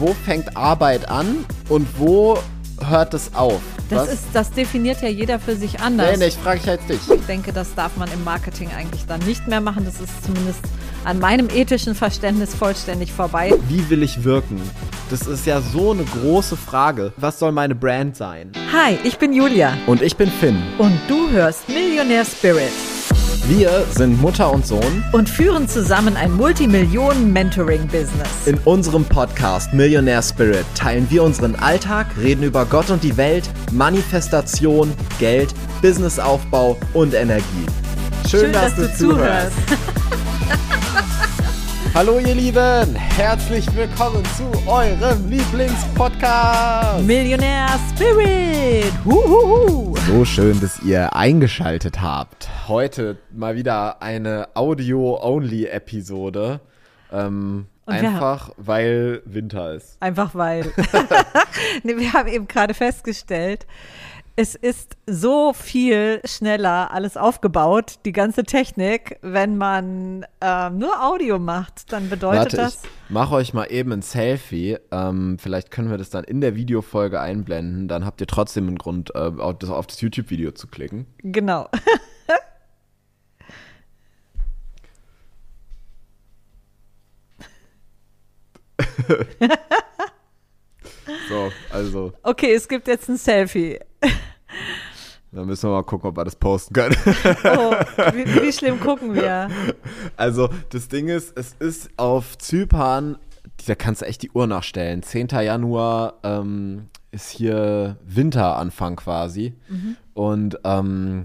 wo fängt Arbeit an und wo hört es auf? Das, Was? ist, das definiert ja jeder für sich anders. Nee, nee, ich frage ich halt dich. Ich denke, das darf man im Marketing eigentlich dann nicht mehr machen. Das ist zumindest an meinem ethischen Verständnis vollständig vorbei. Wie will ich wirken? Das ist ja so eine große Frage. Was soll meine Brand sein? Hi, ich bin Julia Und ich bin Finn. und du hörst Millionär Spirit Wir sind Mutter und Sohn. und führen zusammen ein Multimillionen-Mentoring-Business. In unserem Podcast Millionaire Spirit teilen wir unseren Alltag, reden über Gott und die Welt, Manifestation, Geld, Businessaufbau und Energie. Schön, dass, du zuhörst. Hallo ihr Lieben, herzlich willkommen zu eurem Lieblingspodcast. Millionär Spirit. Huhuhu. So schön, dass ihr eingeschaltet habt. Heute mal wieder eine Audio-Only-Episode. Ähm, einfach, weil Winter ist. Einfach weil. nee, wir haben eben gerade festgestellt, es ist so viel schneller alles aufgebaut, die ganze Technik, wenn man ähm, nur Audio macht, dann bedeutet Warte, das. ich mache euch mal eben ein Selfie. Ähm, vielleicht können wir das dann in der Videofolge einblenden. Dann habt ihr trotzdem einen Grund, äh, auf das, auf das YouTube-Video zu klicken. Genau. So, also, Okay, es gibt jetzt ein Selfie. dann müssen wir mal gucken, ob wir das posten können. Oh, wie, wie schlimm gucken wir? Also, das Ding ist, es ist auf Zypern, da kannst du echt die Uhr nachstellen. 10. Januar ähm, ist hier Winteranfang quasi. Und ähm,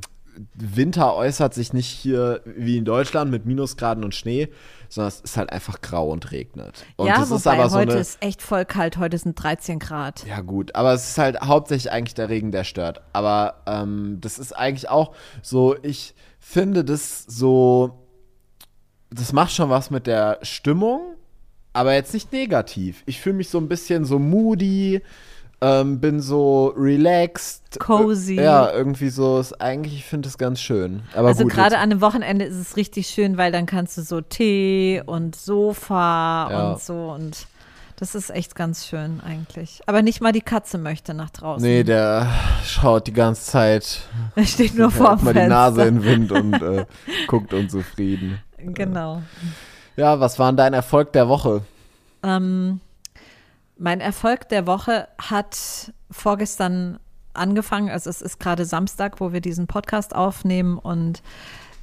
Winter äußert sich nicht hier wie in Deutschland mit Minusgraden und Schnee, sondern es ist halt einfach grau und regnet. Und ja, das ist wobei aber so heute eine, ist echt voll kalt. Heute sind 13 Grad. ja, gut, aber es ist halt hauptsächlich eigentlich der Regen, der stört. Aber ähm, das ist eigentlich auch so, ich finde das so, das macht schon was mit der Stimmung, aber jetzt nicht negativ. Ich fühle mich so ein bisschen so moody, ähm, bin so relaxed. Cozy. Äh, Ja, irgendwie so, ist eigentlich, ich finde es ganz schön. Aber Also gerade an einem Wochenende ist es richtig schön, weil dann kannst du so Tee und Sofa Ja. und so und das ist echt ganz schön eigentlich. Aber nicht mal die Katze möchte nach draußen. Nee, der schaut die ganze Zeit, er steht nur vorm hält mal die Fenster. Nase in den Wind und äh, guckt unzufrieden. Genau. Ja, was war denn dein Erfolg der Woche? Ähm, mein Erfolg der Woche hat vorgestern angefangen. Also es ist gerade Samstag, wo wir diesen Podcast aufnehmen und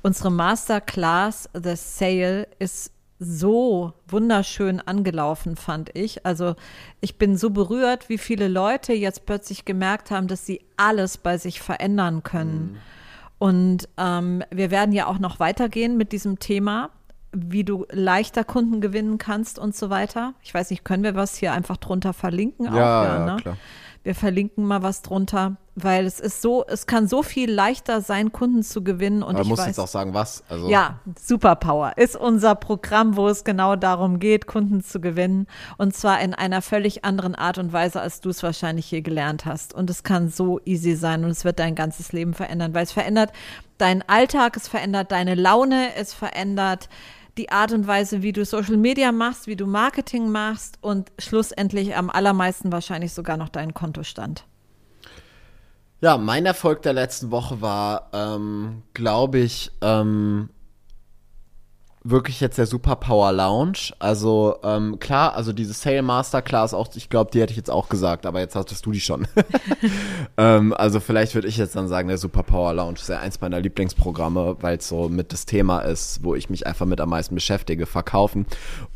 unsere Masterclass The Sale ist so wunderschön angelaufen, fand ich. Also ich bin so berührt, wie viele Leute jetzt plötzlich gemerkt haben, dass sie alles bei sich verändern können. Und ähm, wir werden ja auch noch weitergehen mit diesem Thema, wie du leichter Kunden gewinnen kannst und so weiter. Ich weiß nicht, können wir was hier einfach drunter verlinken? auch? ne? klar. Wir verlinken mal was drunter, weil es ist so, es kann so viel leichter sein, Kunden zu gewinnen. Und Aber ich muss weiß, jetzt auch sagen, was? Also, ja, Superpower ist unser Programm, wo es genau darum geht, Kunden zu gewinnen. Und zwar in einer völlig anderen Art und Weise, als du es wahrscheinlich hier gelernt hast. Und es kann so easy sein und es wird dein ganzes Leben verändern, weil es verändert deinen Alltag, es verändert deine Laune, es verändert die Art und Weise, wie du Social Media machst, wie du Marketing machst und schlussendlich am allermeisten wahrscheinlich sogar noch deinen Kontostand. Ja, mein Erfolg der letzten Woche war, ähm, glaube ich, ähm, wirklich jetzt der Superpower Lounge. Also ähm, klar, also diese Sale Masterclass auch, ich glaube, die hätte ich jetzt auch gesagt, aber jetzt hattest du die schon. ähm, also vielleicht würde ich jetzt dann sagen, der Superpower Lounge ist ja eins meiner Lieblingsprogramme, weil es so mit das Thema ist, wo ich mich einfach mit am meisten beschäftige, verkaufen.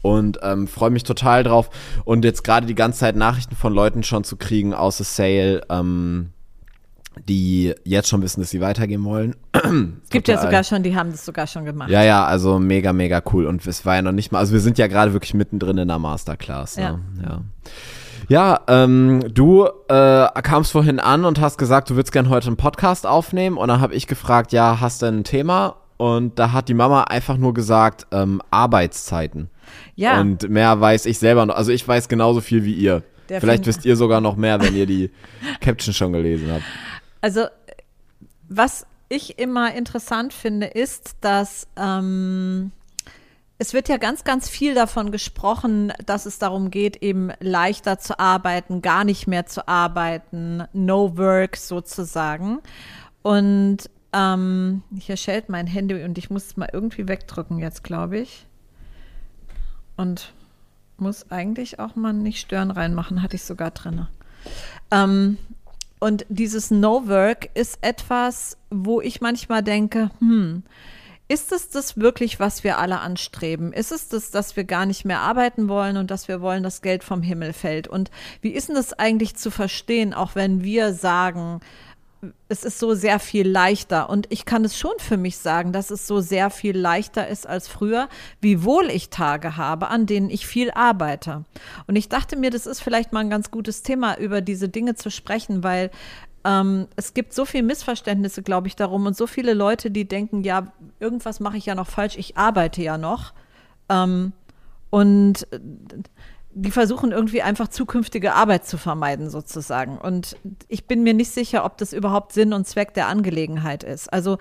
Und ähm, freue mich total drauf. Und jetzt gerade die ganze Zeit Nachrichten von Leuten schon zu kriegen aus der Sale, ähm, die jetzt schon wissen, dass sie weitergehen wollen. Es gibt ja sogar schon, die haben das sogar schon gemacht. Ja, ja, also mega, mega cool. Und es war ja noch nicht mal, also wir sind ja gerade wirklich mittendrin in der Masterclass. Ne? Ja. Ja, ähm, du äh, kamst vorhin an und hast gesagt, du würdest gern heute einen Podcast aufnehmen. Und dann habe ich gefragt, ja, hast du ein Thema? Und da hat die Mama einfach nur gesagt, ähm, Arbeitszeiten. Ja. Und mehr weiß ich selber noch. Also ich weiß genauso viel wie ihr. Der Vielleicht wisst ihr sogar noch mehr, wenn ihr die Caption schon gelesen habt. Also, was ich immer interessant finde, ist, dass ähm, es wird ja ganz, ganz viel davon gesprochen, dass es darum geht, eben leichter zu arbeiten, gar nicht mehr zu arbeiten, no work sozusagen. Und ähm, hier schellt mein Handy und ich muss es mal irgendwie wegdrücken jetzt, glaube ich. Und muss eigentlich auch mal nicht stören reinmachen, hatte ich sogar drin. Ähm, und dieses No Work ist etwas, wo ich manchmal denke, hm, ist es das wirklich, was wir alle anstreben? Ist es das, dass wir gar nicht mehr arbeiten wollen und dass wir wollen, dass Geld vom Himmel fällt? Und wie ist denn das eigentlich zu verstehen, auch wenn wir sagen, es ist so sehr viel leichter. Und ich kann es schon für mich sagen, dass es so sehr viel leichter ist als früher, wiewohl ich Tage habe, an denen ich viel arbeite. Und ich dachte mir, das ist vielleicht mal ein ganz gutes Thema, über diese Dinge zu sprechen, weil ähm, es gibt so viele Missverständnisse, glaube ich, darum und so viele Leute, die denken, ja, irgendwas mache ich ja noch falsch, ich arbeite ja noch. Ähm, und äh, die versuchen irgendwie einfach zukünftige Arbeit zu vermeiden, sozusagen. Und ich bin mir nicht sicher, ob das überhaupt Sinn und Zweck der Angelegenheit ist. Also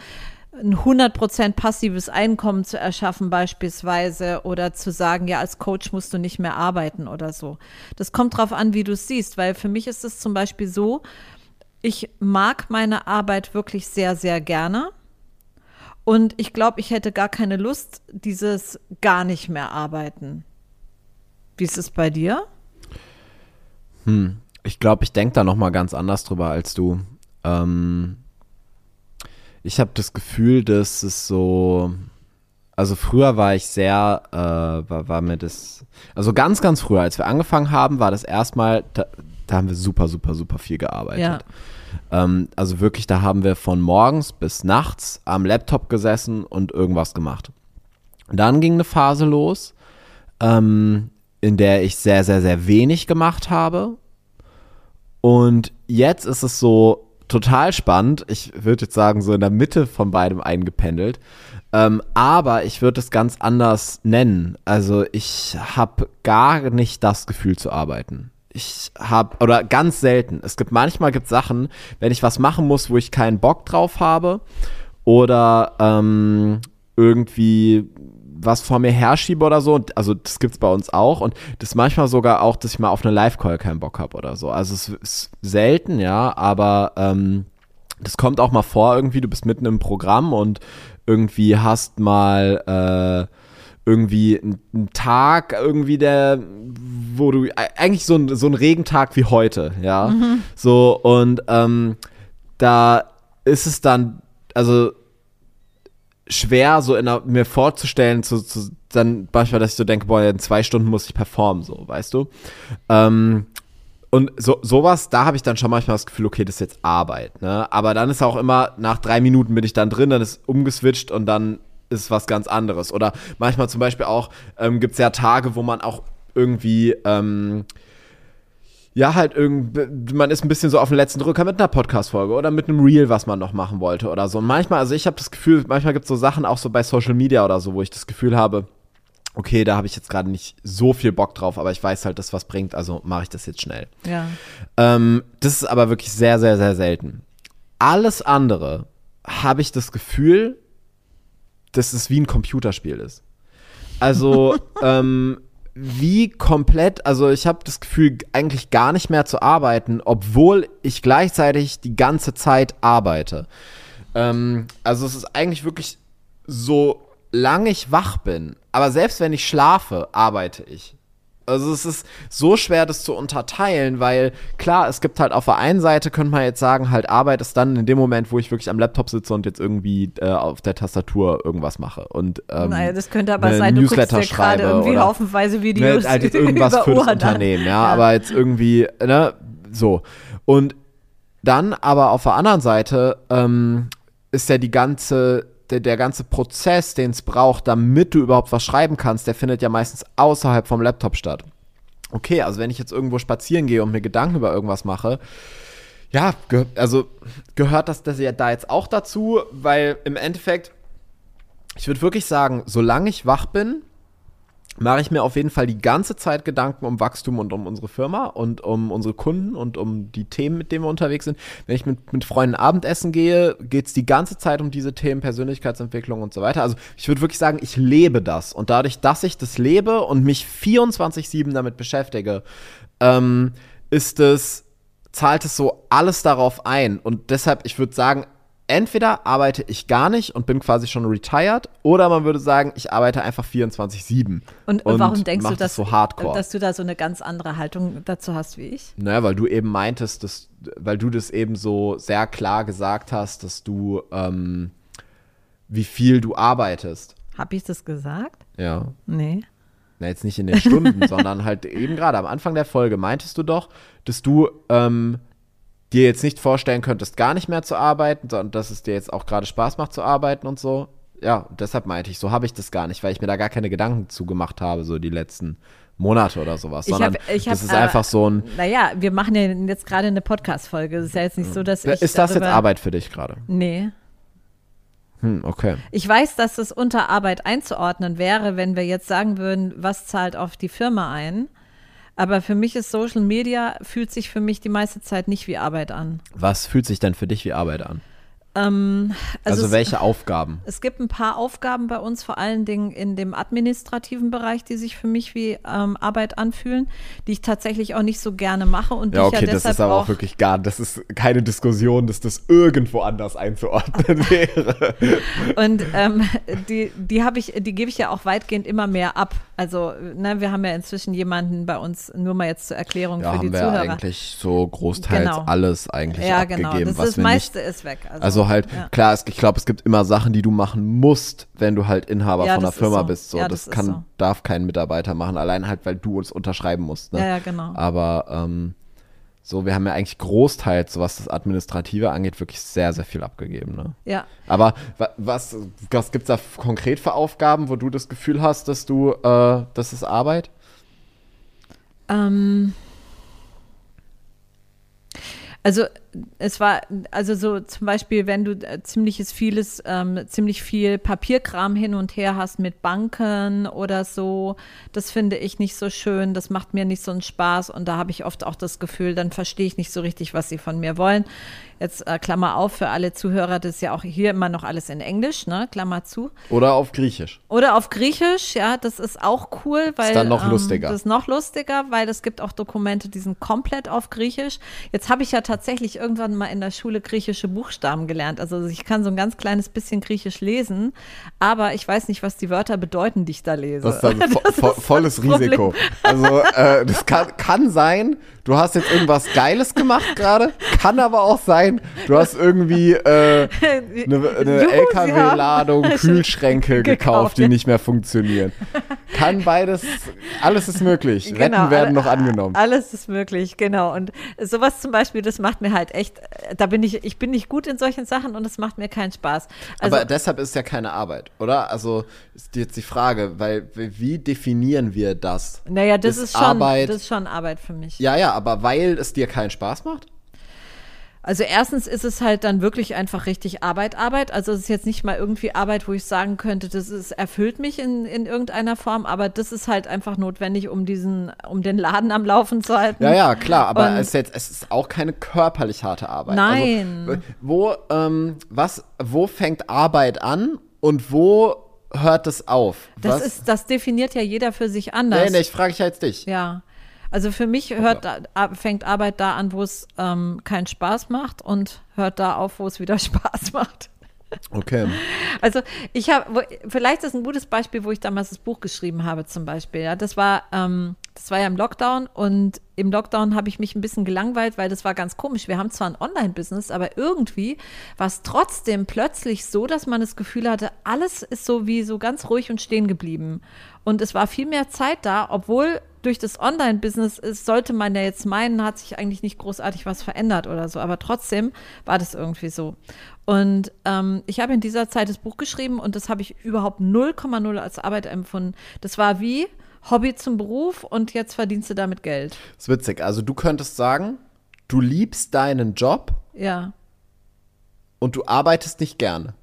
ein 100% passives Einkommen zu erschaffen beispielsweise oder zu sagen, ja, als Coach musst du nicht mehr arbeiten oder so. Das kommt drauf an, wie du es siehst, weil für mich ist es zum Beispiel so, ich mag meine Arbeit wirklich sehr, sehr gerne. Und ich glaube, ich hätte gar keine Lust, dieses gar nicht mehr arbeiten. Wie ist es bei dir? Hm, ich glaube, ich denke da noch mal ganz anders drüber als du. Ähm, ich habe das Gefühl, dass es so, also früher war ich sehr, äh, war, war mir das, also ganz, ganz früher, als wir angefangen haben, war das erstmal, da, da haben wir super, super, super viel gearbeitet. Ja. Ähm, also wirklich, da haben wir von morgens bis nachts am Laptop gesessen und irgendwas gemacht. Dann ging eine Phase los, ähm, in der ich sehr, sehr, sehr wenig gemacht habe. Und jetzt ist es so total spannend. Ich würde jetzt sagen, so in der Mitte von beidem eingependelt. Ähm, aber ich würde es ganz anders nennen. Also ich habe gar nicht das Gefühl zu arbeiten ich habe, oder ganz selten. Es gibt manchmal gibt Sachen, wenn ich was machen muss, wo ich keinen Bock drauf habe oder ähm, irgendwie was vor mir herschiebe oder so. Also das gibt es bei uns auch. Und das manchmal sogar auch, dass ich mal auf eine Live-Call keinen Bock habe oder so. Also es ist selten, ja, aber ähm, das kommt auch mal vor, irgendwie, du bist mitten im Programm und irgendwie hast mal äh, irgendwie ein Tag, irgendwie der, wo du, eigentlich so ein, so ein Regentag wie heute, ja. Mhm. So, und ähm, da ist es dann, also schwer, so in der, mir vorzustellen, zu, zu, dann manchmal, dass ich so denke, boah, in zwei Stunden muss ich performen, so, weißt du. Ähm, und so, sowas, da habe ich dann schon manchmal das Gefühl, okay, das ist jetzt Arbeit, ne? Aber dann ist auch immer, nach drei Minuten bin ich dann drin, dann ist umgeswitcht und dann ist was ganz anderes. Oder manchmal zum Beispiel auch ähm, gibt es ja Tage, wo man auch irgendwie ähm, ja, halt irgendwie, man ist ein bisschen so auf den letzten Drücker mit einer Podcast-Folge oder mit einem Reel, was man noch machen wollte oder so. Und manchmal, also ich habe das Gefühl, manchmal gibt es so Sachen auch so bei Social Media oder so, wo ich das Gefühl habe, okay, da habe ich jetzt gerade nicht so viel Bock drauf, aber ich weiß halt, dass was bringt, also mache ich das jetzt schnell. Ja. Ähm, das ist aber wirklich sehr, sehr, sehr selten. Alles andere habe ich das Gefühl, dass es wie ein Computerspiel ist. Also, ähm, wie komplett, also ich habe das Gefühl, eigentlich gar nicht mehr zu arbeiten, obwohl ich gleichzeitig die ganze Zeit arbeite. Ähm, also es ist eigentlich wirklich so lange ich wach bin, aber selbst wenn ich schlafe, arbeite ich. Also es ist so schwer, das zu unterteilen, weil klar, es gibt halt auf der einen Seite, könnte man jetzt sagen, halt Arbeit ist dann in dem Moment, wo ich wirklich am Laptop sitze und jetzt irgendwie äh, auf der Tastatur irgendwas mache. Und, ähm, naja, das könnte aber sein, du Newsletter guckst gerade irgendwie oder, haufenweise Videos ne, halt jetzt irgendwas für das Unternehmen, ja, ja, aber jetzt irgendwie, ne, so. Und dann aber auf der anderen Seite ähm, ist ja die ganze der, der ganze Prozess, den es braucht, damit du überhaupt was schreiben kannst, der findet ja meistens außerhalb vom Laptop statt. Okay, also wenn ich jetzt irgendwo spazieren gehe und mir Gedanken über irgendwas mache, ja, ge also gehört das, das ja da jetzt auch dazu, weil im Endeffekt, ich würde wirklich sagen, solange ich wach bin, mache ich mir auf jeden Fall die ganze Zeit Gedanken um Wachstum und um unsere Firma und um unsere Kunden und um die Themen, mit denen wir unterwegs sind. Wenn ich mit, mit Freunden Abendessen gehe, geht es die ganze Zeit um diese Themen, Persönlichkeitsentwicklung und so weiter. Also ich würde wirklich sagen, ich lebe das. Und dadurch, dass ich das lebe und mich 24-7 damit beschäftige, ähm, ist es, zahlt es so alles darauf ein. Und deshalb, ich würde sagen, entweder arbeite ich gar nicht und bin quasi schon retired, oder man würde sagen, ich arbeite einfach 24-7. Und, und warum denkst du, dass, so hardcore? dass du da so eine ganz andere Haltung dazu hast wie ich? Naja, weil du eben meintest, dass, weil du das eben so sehr klar gesagt hast, dass du, ähm, wie viel du arbeitest. Hab ich das gesagt? Ja. Nee. Na, jetzt nicht in den Stunden, sondern halt eben gerade am Anfang der Folge meintest du doch, dass du ähm, dir jetzt nicht vorstellen könntest, gar nicht mehr zu arbeiten, sondern dass es dir jetzt auch gerade Spaß macht zu arbeiten und so. Ja, deshalb meinte ich, so habe ich das gar nicht, weil ich mir da gar keine Gedanken zugemacht habe, so die letzten Monate oder sowas, sondern ich hab, ich das hab, ist einfach so ein. Naja, wir machen ja jetzt gerade eine Podcast-Folge. Es ist ja jetzt nicht so, dass ich. Ist das jetzt Arbeit für dich gerade? Nee. Hm, okay. Ich weiß, dass es unter Arbeit einzuordnen wäre, wenn wir jetzt sagen würden, was zahlt auf die Firma ein. Aber für mich ist Social Media, fühlt sich für mich die meiste Zeit nicht wie Arbeit an. Was fühlt sich denn für dich wie Arbeit an? Ähm, also, Also, es, welche Aufgaben? es gibt ein paar Aufgaben bei uns, vor allen Dingen in dem administrativen Bereich, die sich für mich wie ähm, Arbeit anfühlen, die ich tatsächlich auch nicht so gerne mache und die Ja, ich ja okay, das ist aber auch auch wirklich gar, das ist keine Diskussion, dass das irgendwo anders einzuordnen wäre. Und ähm, die, die habe ich, die gebe ich ja auch weitgehend immer mehr ab. Also, ne, wir haben ja inzwischen jemanden bei uns, nur mal jetzt zur Erklärung Ja, für die haben wir Zuhörer. eigentlich so großteils Genau. alles eigentlich ja, abgegeben, genau. Das, was das wir meiste nicht. ist weg. Also halt, ja. klar, es, ich glaube, es gibt immer Sachen, die du machen musst, wenn du halt Inhaber Ja, von einer Firma so. bist. So, Ja, das, das kann, so. darf kein Mitarbeiter machen, allein halt, weil du uns unterschreiben musst. Ne? Ja, ja, genau. Aber ähm, so, wir haben ja eigentlich großteils, so was das Administrative angeht, wirklich sehr, sehr viel abgegeben. Ne? Ja. Aber wa- was, was gibt es da konkret für Aufgaben, wo du das Gefühl hast, dass du, äh, das ist Arbeit? Ähm, also es war, also so zum Beispiel, wenn du äh, ziemliches vieles, ähm, ziemlich viel Papierkram hin und her hast mit Banken oder so, das finde ich nicht so schön, das macht mir nicht so einen Spaß und da habe ich oft auch das Gefühl, dann verstehe ich nicht so richtig, was sie von mir wollen. Jetzt äh, Klammer auf für alle Zuhörer, das ist ja auch hier immer noch alles in Englisch, ne? Klammer zu. Oder auf Griechisch? Oder auf Griechisch, ja, das ist auch cool, weil dann noch ähm, lustiger. Das ist noch lustiger, weil es gibt auch Dokumente, die sind komplett auf Griechisch. Jetzt habe ich ja tatsächlich irgendwann mal in der Schule griechische Buchstaben gelernt. Also ich kann so ein ganz kleines bisschen Griechisch lesen, aber ich weiß nicht, was die Wörter bedeuten, die ich da lese. Das ist dann vo Das vo ist volles. Risiko. Also, äh, das kann, kann sein, du hast jetzt irgendwas Geiles gemacht gerade, kann aber auch sein, du hast irgendwie äh, eine, LKW-Ladung Kühlschränke gekauft, die nicht mehr funktionieren. Kann beides, alles ist möglich. Retten Genau, werden alle- noch angenommen. Alles ist möglich, genau. Und sowas zum Beispiel, das macht mir halt echt, da bin ich, ich bin nicht gut in solchen Sachen und es macht mir keinen Spaß. Also, aber deshalb ist ja keine Arbeit, oder? Also ist jetzt die Frage, weil wie definieren wir das? naja, das ist ist, schon, Arbeit- das ist schon Arbeit für mich. Ja, ja, aber weil es dir keinen Spaß macht? Also erstens ist es halt dann wirklich einfach richtig Arbeit, Arbeit. Also es ist jetzt nicht mal irgendwie Arbeit, wo ich sagen könnte, das ist, erfüllt mich in, in irgendeiner Form, aber das ist halt einfach notwendig, um diesen, um den Laden am Laufen zu halten. Ja, ja, klar, aber Und- es ist, jetzt, es ist auch keine körperlich harte Arbeit. Nein. Also, wo, ähm, was, wo fängt Arbeit an und wo hört es auf? Das was? ist, das definiert ja jeder für sich anders. nee, nee, ich frage ich jetzt dich. Ja. Also für mich hört fängt Arbeit da an, wo es ähm, keinen Spaß macht und hört da auf, wo es wieder Spaß macht. Okay. Also ich habe, vielleicht ist ein gutes Beispiel, wo ich damals das Buch geschrieben habe zum Beispiel. Ja, das war, ähm, das war ja im Lockdown und im Lockdown habe ich mich ein bisschen gelangweilt, weil das war ganz komisch. Wir haben zwar ein Online-Business, aber irgendwie war es trotzdem plötzlich so, dass man das Gefühl hatte, alles ist so wie so ganz ruhig und stehen geblieben. Und es war viel mehr Zeit da, obwohl durch das Online-Business ist, sollte man ja jetzt meinen, hat sich eigentlich nicht großartig was verändert oder so. Aber trotzdem war das irgendwie so. Und ähm, ich habe in dieser Zeit das Buch geschrieben und das habe ich überhaupt 0,0 als Arbeit empfunden. Das war wie Hobby zum Beruf und jetzt verdienst du damit Geld. ist witzig. Also du könntest sagen, du liebst deinen Job Ja. und du arbeitest nicht gerne.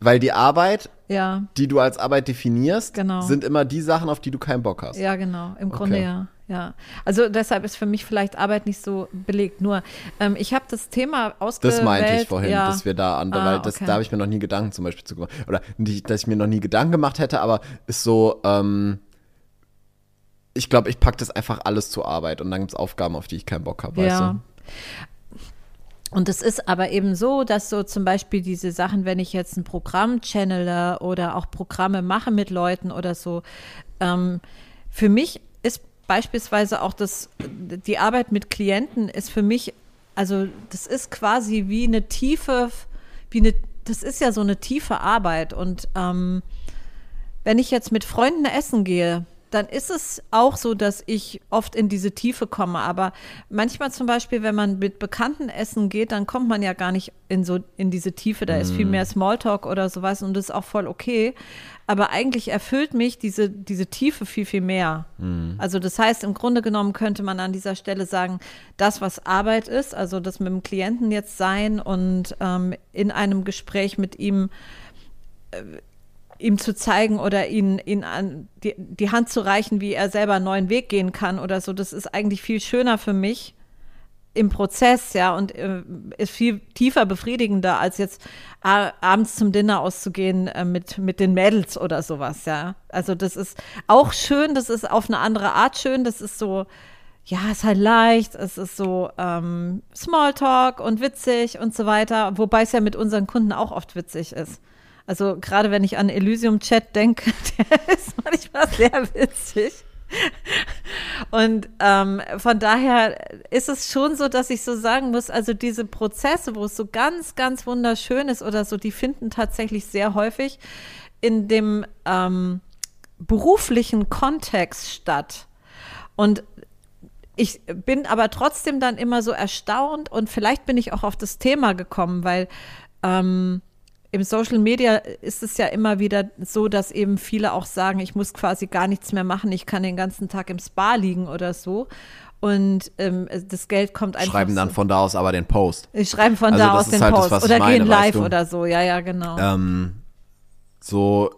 Weil die Arbeit, Ja, die du als Arbeit definierst, Genau. sind immer die Sachen, auf die du keinen Bock hast. ja, genau. Im Grunde Okay. ja. Ja, also deshalb ist für mich vielleicht Arbeit nicht so belegt. Nur, ähm, ich habe das Thema ausgewählt. Das meinte ich vorhin, ja. dass wir da andere, Ah, weil das, okay. da habe ich mir noch nie Gedanken zum Beispiel zu gemacht. Oder nicht, dass ich mir noch nie Gedanken gemacht hätte, aber ist so, ähm, ich glaube, ich packe das einfach alles zur Arbeit und dann gibt es Aufgaben, auf die ich keinen Bock habe, weißt Ja. du? Und es ist aber eben so, dass so zum Beispiel diese Sachen, wenn ich jetzt ein Programm channele oder auch Programme mache mit Leuten oder so, ähm, für mich ist beispielsweise auch das, die Arbeit mit Klienten ist für mich, also das ist quasi wie eine tiefe, wie eine, das ist ja so eine tiefe Arbeit. Und ähm, wenn ich jetzt mit Freunden essen gehe, dann ist es auch so, dass ich oft in diese Tiefe komme. Aber manchmal zum Beispiel, wenn man mit Bekannten essen geht, dann kommt man ja gar nicht in so in diese Tiefe. Da ist viel mehr Smalltalk oder sowas und das ist auch voll okay. Aber eigentlich erfüllt mich diese, diese Tiefe viel, viel mehr. Also das heißt, im Grunde genommen könnte man an dieser Stelle sagen, das, was Arbeit ist, also das mit dem Klienten jetzt sein und ähm, in einem Gespräch mit ihm ihm zu zeigen oder ihn, ihn an die, die Hand zu reichen, wie er selber einen neuen Weg gehen kann oder so, das ist eigentlich viel schöner für mich im Prozess, ja, und äh, ist viel tiefer befriedigender, als jetzt abends zum Dinner auszugehen äh, mit, mit den Mädels oder sowas, ja. Also das ist auch schön, das ist auf eine andere Art schön, das ist so, ja, ist halt leicht, es ist so ähm, Smalltalk und witzig und so weiter, wobei es ja mit unseren Kunden auch oft witzig ist. Also gerade wenn ich an Elysium Chat denke, der ist manchmal sehr witzig. Und ähm, von daher ist es schon so, dass ich so sagen muss, also diese Prozesse, wo es so ganz, ganz wunderschön ist oder so, die finden tatsächlich sehr häufig in dem ähm, beruflichen Kontext statt. Und ich bin aber trotzdem dann immer so erstaunt und vielleicht bin ich auch auf das Thema gekommen, weil ähm, im Social Media ist es ja immer wieder so, dass eben viele auch sagen, ich muss quasi gar nichts mehr machen, ich kann den ganzen Tag im Spa liegen oder so. Und ähm, das Geld kommt einfach. Schreiben dann so. von da aus aber den Post. Ich schreiben von Also da das aus den halt das, Post ich oder meine, gehen weißt live du? oder so. Ja, ja, genau. Ähm, so,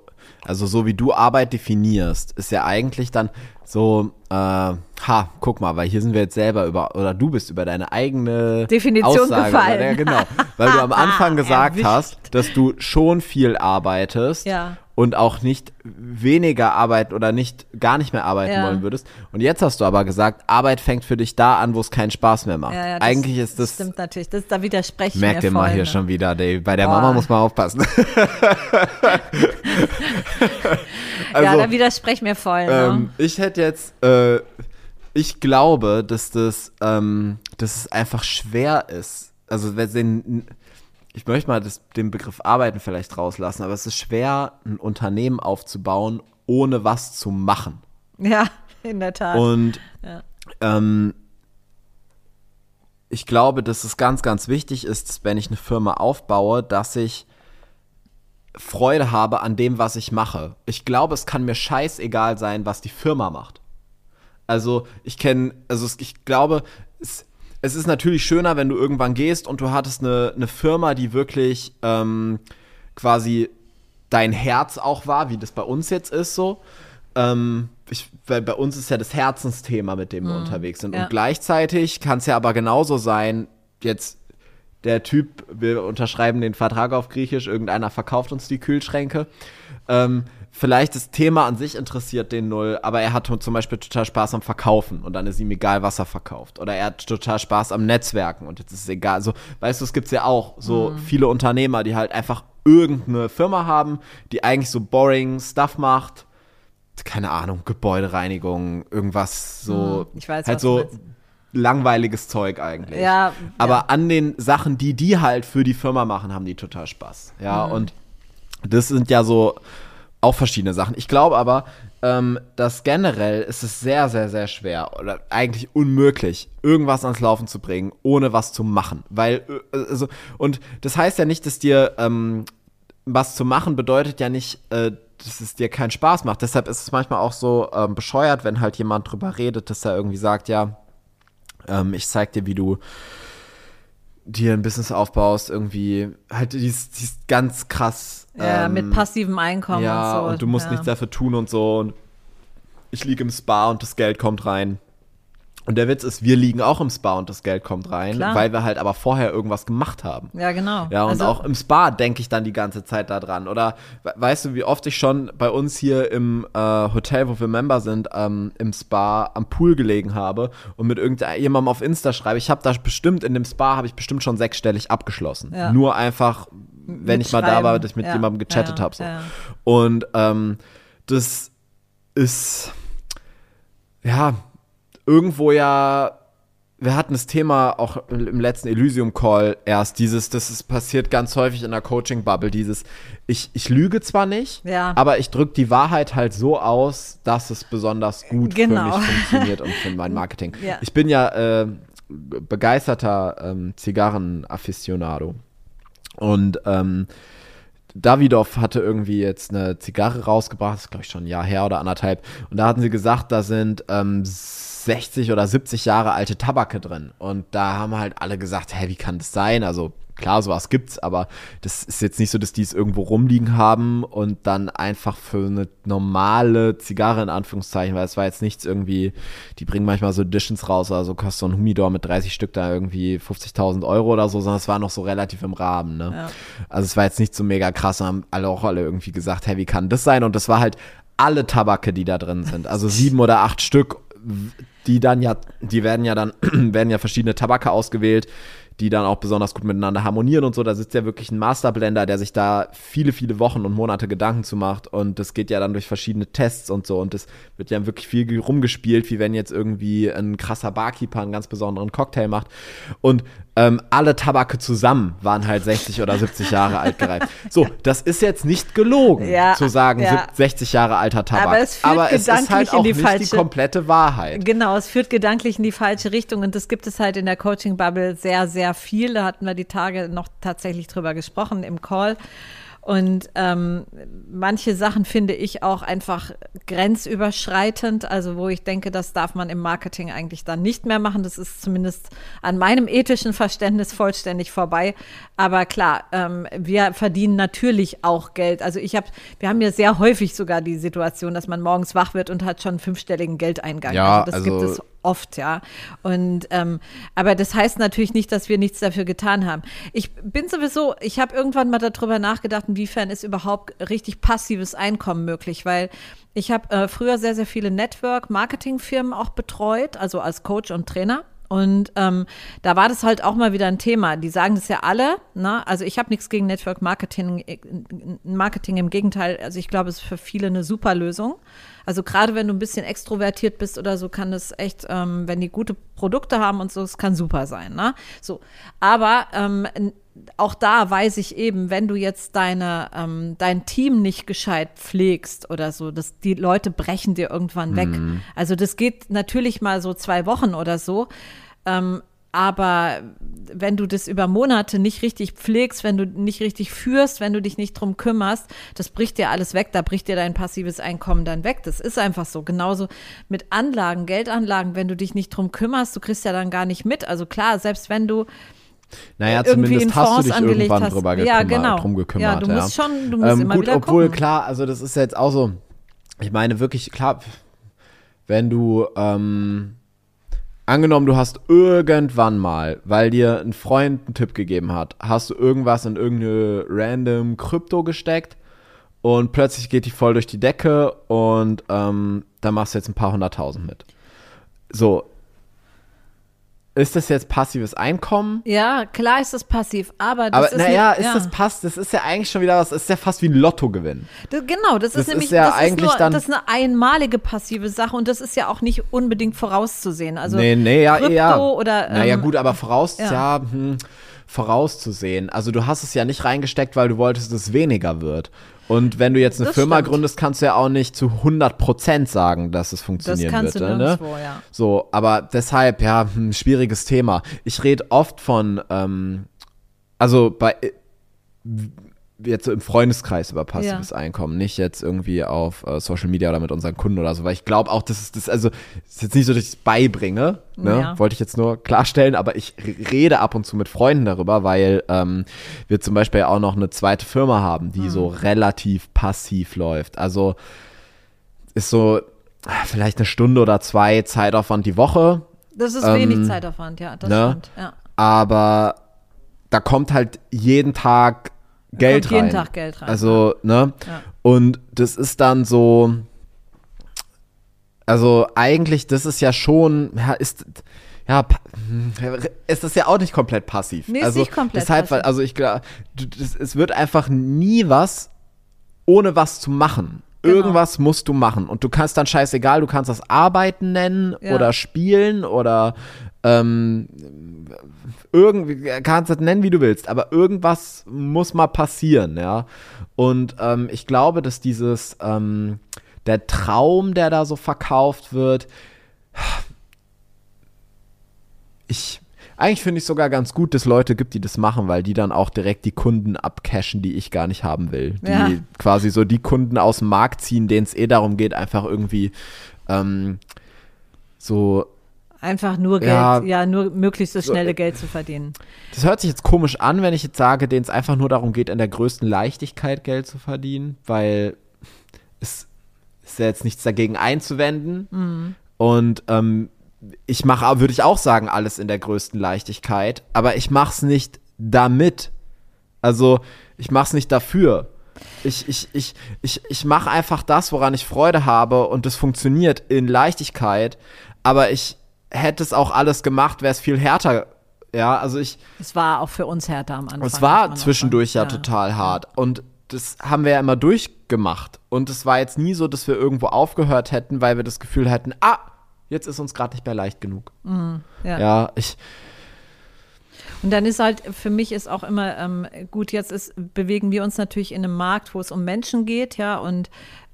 also so wie du Arbeit definierst, ist ja eigentlich dann so, äh, ha, guck mal, weil hier sind wir jetzt selber über, oder du bist über deine eigene Definition Aussage, gefallen. Ja, genau, weil du am Anfang gesagt Erwischt. hast, dass du schon viel arbeitest Ja. Und auch nicht weniger arbeiten oder nicht gar nicht mehr arbeiten Ja. wollen würdest. Und jetzt hast du aber gesagt, Arbeit fängt für dich da an, wo es keinen Spaß mehr macht. ja, ja, das, eigentlich ist das, Stimmt natürlich. Das, da widerspreche ich merk mir dir mal voll, hier ne? schon wieder, Dave. Bei der Boah. Mama muss man aufpassen. ja, Also, da widerspreche ich mir voll. Ne? Ähm, ich hätte jetzt, äh, ich glaube, dass das, ähm, dass es einfach schwer ist. Also, wenn ich möchte mal das, den Begriff Arbeiten vielleicht rauslassen, aber es ist schwer, ein Unternehmen aufzubauen, ohne was zu machen. Ja, in der Tat. Und Ja. ähm, ich glaube, dass es ganz, ganz wichtig ist, wenn ich eine Firma aufbaue, dass ich Freude habe an dem, was ich mache. Ich glaube, es kann mir scheißegal sein, was die Firma macht. Also ich kenne, also ich glaube, es, es ist natürlich schöner, wenn du irgendwann gehst und du hattest eine, eine Firma, die wirklich ähm, quasi dein Herz auch war, wie das bei uns jetzt ist so. Ähm, ich, weil bei uns ist ja das Herzensthema, mit dem wir unterwegs sind. ja. Und gleichzeitig kann es ja aber genauso sein, jetzt der Typ, wir unterschreiben den Vertrag auf Griechisch, irgendeiner verkauft uns die Kühlschränke. Ähm, vielleicht das Thema an sich interessiert den null, aber er hat zum Beispiel total Spaß am Verkaufen und dann ist ihm egal, was er verkauft. Oder er hat total Spaß am Netzwerken und jetzt ist es egal. Also, weißt du, es gibt ja auch so viele Unternehmer, die halt einfach irgendeine Firma haben, die eigentlich so boring Stuff macht. Keine Ahnung, Gebäudereinigung, irgendwas so. Hm, ich weiß, halt so langweiliges Zeug eigentlich. Ja, Aber ja. an den Sachen, die die halt für die Firma machen, haben die total Spaß. Ja, Mhm. und das sind ja so auch verschiedene Sachen. Ich glaube aber, ähm, dass generell ist es sehr, sehr, sehr schwer oder eigentlich unmöglich, irgendwas ans Laufen zu bringen, ohne was zu machen. Weil, äh, also, und das heißt ja nicht, dass dir ähm, was zu machen bedeutet ja nicht, äh, dass es dir keinen Spaß macht. Deshalb ist es manchmal auch so ähm, bescheuert, wenn halt jemand drüber redet, dass er irgendwie sagt, ja, ähm, ich zeig dir, wie du dir ein Business aufbaust, irgendwie halt dies, dies ganz krass. Ja, ähm, mit passivem Einkommen ja, und so. und du musst ja. nichts dafür tun und so. Und ich liege im Spa und das Geld kommt rein. Und der Witz ist, wir liegen auch im Spa und das Geld kommt rein, Klar. weil wir halt aber vorher irgendwas gemacht haben. Ja, genau. Ja, und Also- auch im Spa denke ich dann die ganze Zeit da dran. Oder we- weißt du, wie oft ich schon bei uns hier im äh, Hotel, wo wir Member sind, ähm, im Spa am Pool gelegen habe und mit irgendjemandem auf Insta schreibe. Ich habe da bestimmt, in dem Spa habe ich bestimmt schon sechsstellig abgeschlossen. Ja. Nur einfach, wenn ich mal da war, dass ich mit Ja, jemandem gechattet ja, habe. So. Und ähm, das ist, ja, irgendwo ja, wir hatten das Thema auch im letzten Elysium-Call erst, dieses, das ist passiert ganz häufig in der Coaching-Bubble, dieses, ich, ich lüge zwar nicht, Ja. aber ich drücke die Wahrheit halt so aus, dass es besonders gut Genau. für mich funktioniert und für mein Marketing. Ja. Ich bin ja äh, begeisterter ähm, Zigarren-Afficionado. Und ähm, Davidoff hatte irgendwie jetzt eine Zigarre rausgebracht, das ist glaube ich schon ein Jahr her oder anderthalb. Und da hatten sie gesagt, da sind ähm, 60 oder 70 Jahre alte Tabake drin. Und da haben halt alle gesagt, hä, wie kann das sein? Also klar, sowas gibt's, aber das ist jetzt nicht so, dass die es irgendwo rumliegen haben und dann einfach für eine normale Zigarre in Anführungszeichen, weil es war jetzt nichts irgendwie, die bringen manchmal so Editions raus, also kostet so ein Humidor mit 30 Stück da irgendwie 50.000 Euro oder so, sondern es war noch so relativ im Rahmen, ne? Ja. Also es war jetzt nicht so mega krass, haben alle auch alle irgendwie gesagt, hey, wie kann das sein? Und das war halt alle Tabake, die da drin sind, also sieben oder acht Stück, die dann ja, die werden ja dann, werden ja verschiedene Tabake ausgewählt, die dann auch besonders gut miteinander harmonieren und so. Da sitzt ja wirklich ein Masterblender, der sich da viele, viele Wochen und Monate Gedanken zu macht. Und das geht ja dann durch verschiedene Tests und so. Und das wird ja wirklich viel rumgespielt, wie wenn jetzt irgendwie ein krasser Barkeeper einen ganz besonderen Cocktail macht. Und ähm, alle Tabake zusammen waren halt 60 oder 70 Jahre alt gereift. So, das ist jetzt nicht gelogen, Ja, zu sagen, ja. 60 Jahre alter Tabak. Aber es führt es ist gedanklich halt in auch die nicht falsche- die komplette Wahrheit. Genau, es führt gedanklich in die falsche Richtung und das gibt es halt in der Coaching-Bubble sehr, sehr viel. Da hatten wir die Tage noch tatsächlich drüber gesprochen im Call. Und ähm, manche Sachen finde ich auch einfach grenzüberschreitend, also wo ich denke, das darf man im Marketing eigentlich dann nicht mehr machen. Das ist zumindest an meinem ethischen Verständnis vollständig vorbei. Aber klar, ähm, wir verdienen natürlich auch Geld. Also ich habe, wir haben ja sehr häufig sogar die Situation, dass man morgens wach wird und hat schon einen fünfstelligen Geldeingang. Ja, also das gibt also- es oft, ja. Und ähm, aber das heißt natürlich nicht, dass wir nichts dafür getan haben. Ich bin sowieso, ich habe irgendwann mal darüber nachgedacht, inwiefern ist überhaupt richtig passives Einkommen möglich, weil ich habe äh, früher sehr, sehr viele Network-Marketing-Firmen auch betreut, also als Coach und Trainer. Und ähm, da war das halt auch mal wieder ein Thema. Die sagen das ja alle. Ne? Also ich habe nichts gegen Network Marketing, äh, Marketing im Gegenteil. Also ich glaube, es ist für viele eine super Lösung. Also gerade wenn du ein bisschen extrovertiert bist oder so, kann das echt, ähm, wenn die gute Produkte haben und so, es kann super sein. Ne? So, aber ähm, auch da weiß ich eben, wenn du jetzt deine, ähm, dein Team nicht gescheit pflegst oder so, dass die Leute brechen dir irgendwann weg. Also das geht natürlich mal so zwei Wochen oder so. Ähm, aber wenn du das über Monate nicht richtig pflegst, wenn du nicht richtig führst, wenn du dich nicht drum kümmerst, das bricht dir alles weg, da bricht dir dein passives Einkommen dann weg. Das ist einfach so. Genauso mit Anlagen, Geldanlagen, wenn du dich nicht drum kümmerst, du kriegst ja dann gar nicht mit. Also klar, selbst wenn du Naja, zumindest in hast du dich irgendwann hast. drüber Ja, gekümmert, genau. drum gekümmert. Ja, du musst schon- du musst ähm, immer gut, wieder obwohl gucken. klar, also das ist jetzt auch so, ich meine wirklich, klar, wenn du, ähm, angenommen, du hast irgendwann mal, weil dir ein Freund einen Tipp gegeben hat, hast du irgendwas in irgendeine random Krypto gesteckt und plötzlich geht die voll durch die Decke und ähm, da machst du jetzt ein paar hunderttausend mit. So. Ist das jetzt passives Einkommen? Ja, klar ist das passiv, aber das Aber ist naja, ist ja. das passt, das ist ja eigentlich schon wieder was, das ist ja fast wie ein Lottogewinn. Das, genau, das, Das ist nämlich ist ja das eigentlich ist nur, dann- das ist eine einmalige passive Sache und das ist ja auch nicht unbedingt vorauszusehen. Also nee, nee, ja, Krypto ja. oder naja, ähm, gut, aber voraus, ja. ja, hm, vorauszusehen. Also du hast es ja nicht reingesteckt, weil du wolltest, dass es weniger wird. Und wenn du jetzt eine Das Firma stimmt. gründest, kannst du ja auch nicht zu 100% sagen, dass es das funktionieren kannst wird. du ne? ja. So, aber deshalb, ja, hm, schwieriges Thema. Ich rede oft von, ähm, also bei, jetzt so im Freundeskreis über passives ja. Einkommen, nicht jetzt irgendwie auf äh, Social Media oder mit unseren Kunden oder so, weil ich glaube auch, das ist das, also ist jetzt nicht so, dass ich es beibringe, ne? Ja. wollte ich jetzt nur klarstellen, aber ich rede ab und zu mit Freunden darüber, weil ähm, wir zum Beispiel auch noch eine zweite Firma haben, die mhm. so relativ passiv läuft. Also ist so ah, vielleicht eine Stunde oder zwei Zeitaufwand die Woche. Das ist ähm, wenig Zeitaufwand, ja, das ne? stimmt, ja. Aber da kommt halt jeden Tag Geld rein. Jeden Tag Geld rein. Also, ne? Ja. Und das ist dann so, also eigentlich, das ist ja schon, ja, ist, ja, ist das ja auch nicht komplett passiv. Nee, also, ist nicht komplett deshalb, passiv. Also ich glaube, es wird einfach nie was, ohne was zu machen. Genau. Irgendwas musst du machen. Und du kannst dann scheißegal, du kannst das Arbeiten nennen ja. oder spielen oder ähm, irgendwie, kannst du das nennen, wie du willst, aber irgendwas muss mal passieren, ja. Und ähm, ich glaube, dass dieses, ähm, der Traum, der da so verkauft wird, ich, eigentlich finde ich sogar ganz gut, dass es Leute gibt, die das machen, weil die dann auch direkt die Kunden abcashen, die ich gar nicht haben will. Die ja. quasi so die Kunden aus dem Markt ziehen, denen es eh darum geht, einfach irgendwie ähm, so Einfach nur Geld, ja, ja nur möglichst das schnelle Geld zu verdienen. Das hört sich jetzt komisch an, wenn ich jetzt sage, denen es einfach nur darum geht, in der größten Leichtigkeit Geld zu verdienen, weil es ist ja jetzt nichts dagegen einzuwenden. Mhm. Und ähm, ich mache, würde ich auch sagen, alles in der größten Leichtigkeit, aber ich mache es nicht damit. Also ich mache es nicht dafür. Ich, ich, ich, ich, ich mache einfach das, woran ich Freude habe und das funktioniert in Leichtigkeit, aber ich, hätte es auch alles gemacht, wäre es viel härter. Ja, also ich. Es war auch für uns härter am Anfang. Es war zwischendurch ja, ja, total hart. Und das haben wir ja immer durchgemacht. Und es war jetzt nie so, dass wir irgendwo aufgehört hätten, weil wir das Gefühl hätten, ah, jetzt ist uns gerade nicht mehr leicht genug. Mhm, ja. ja, ich. Und dann ist halt, für mich ist auch immer ähm, gut, jetzt ist, bewegen wir uns natürlich in einem Markt, wo es um Menschen geht, ja, und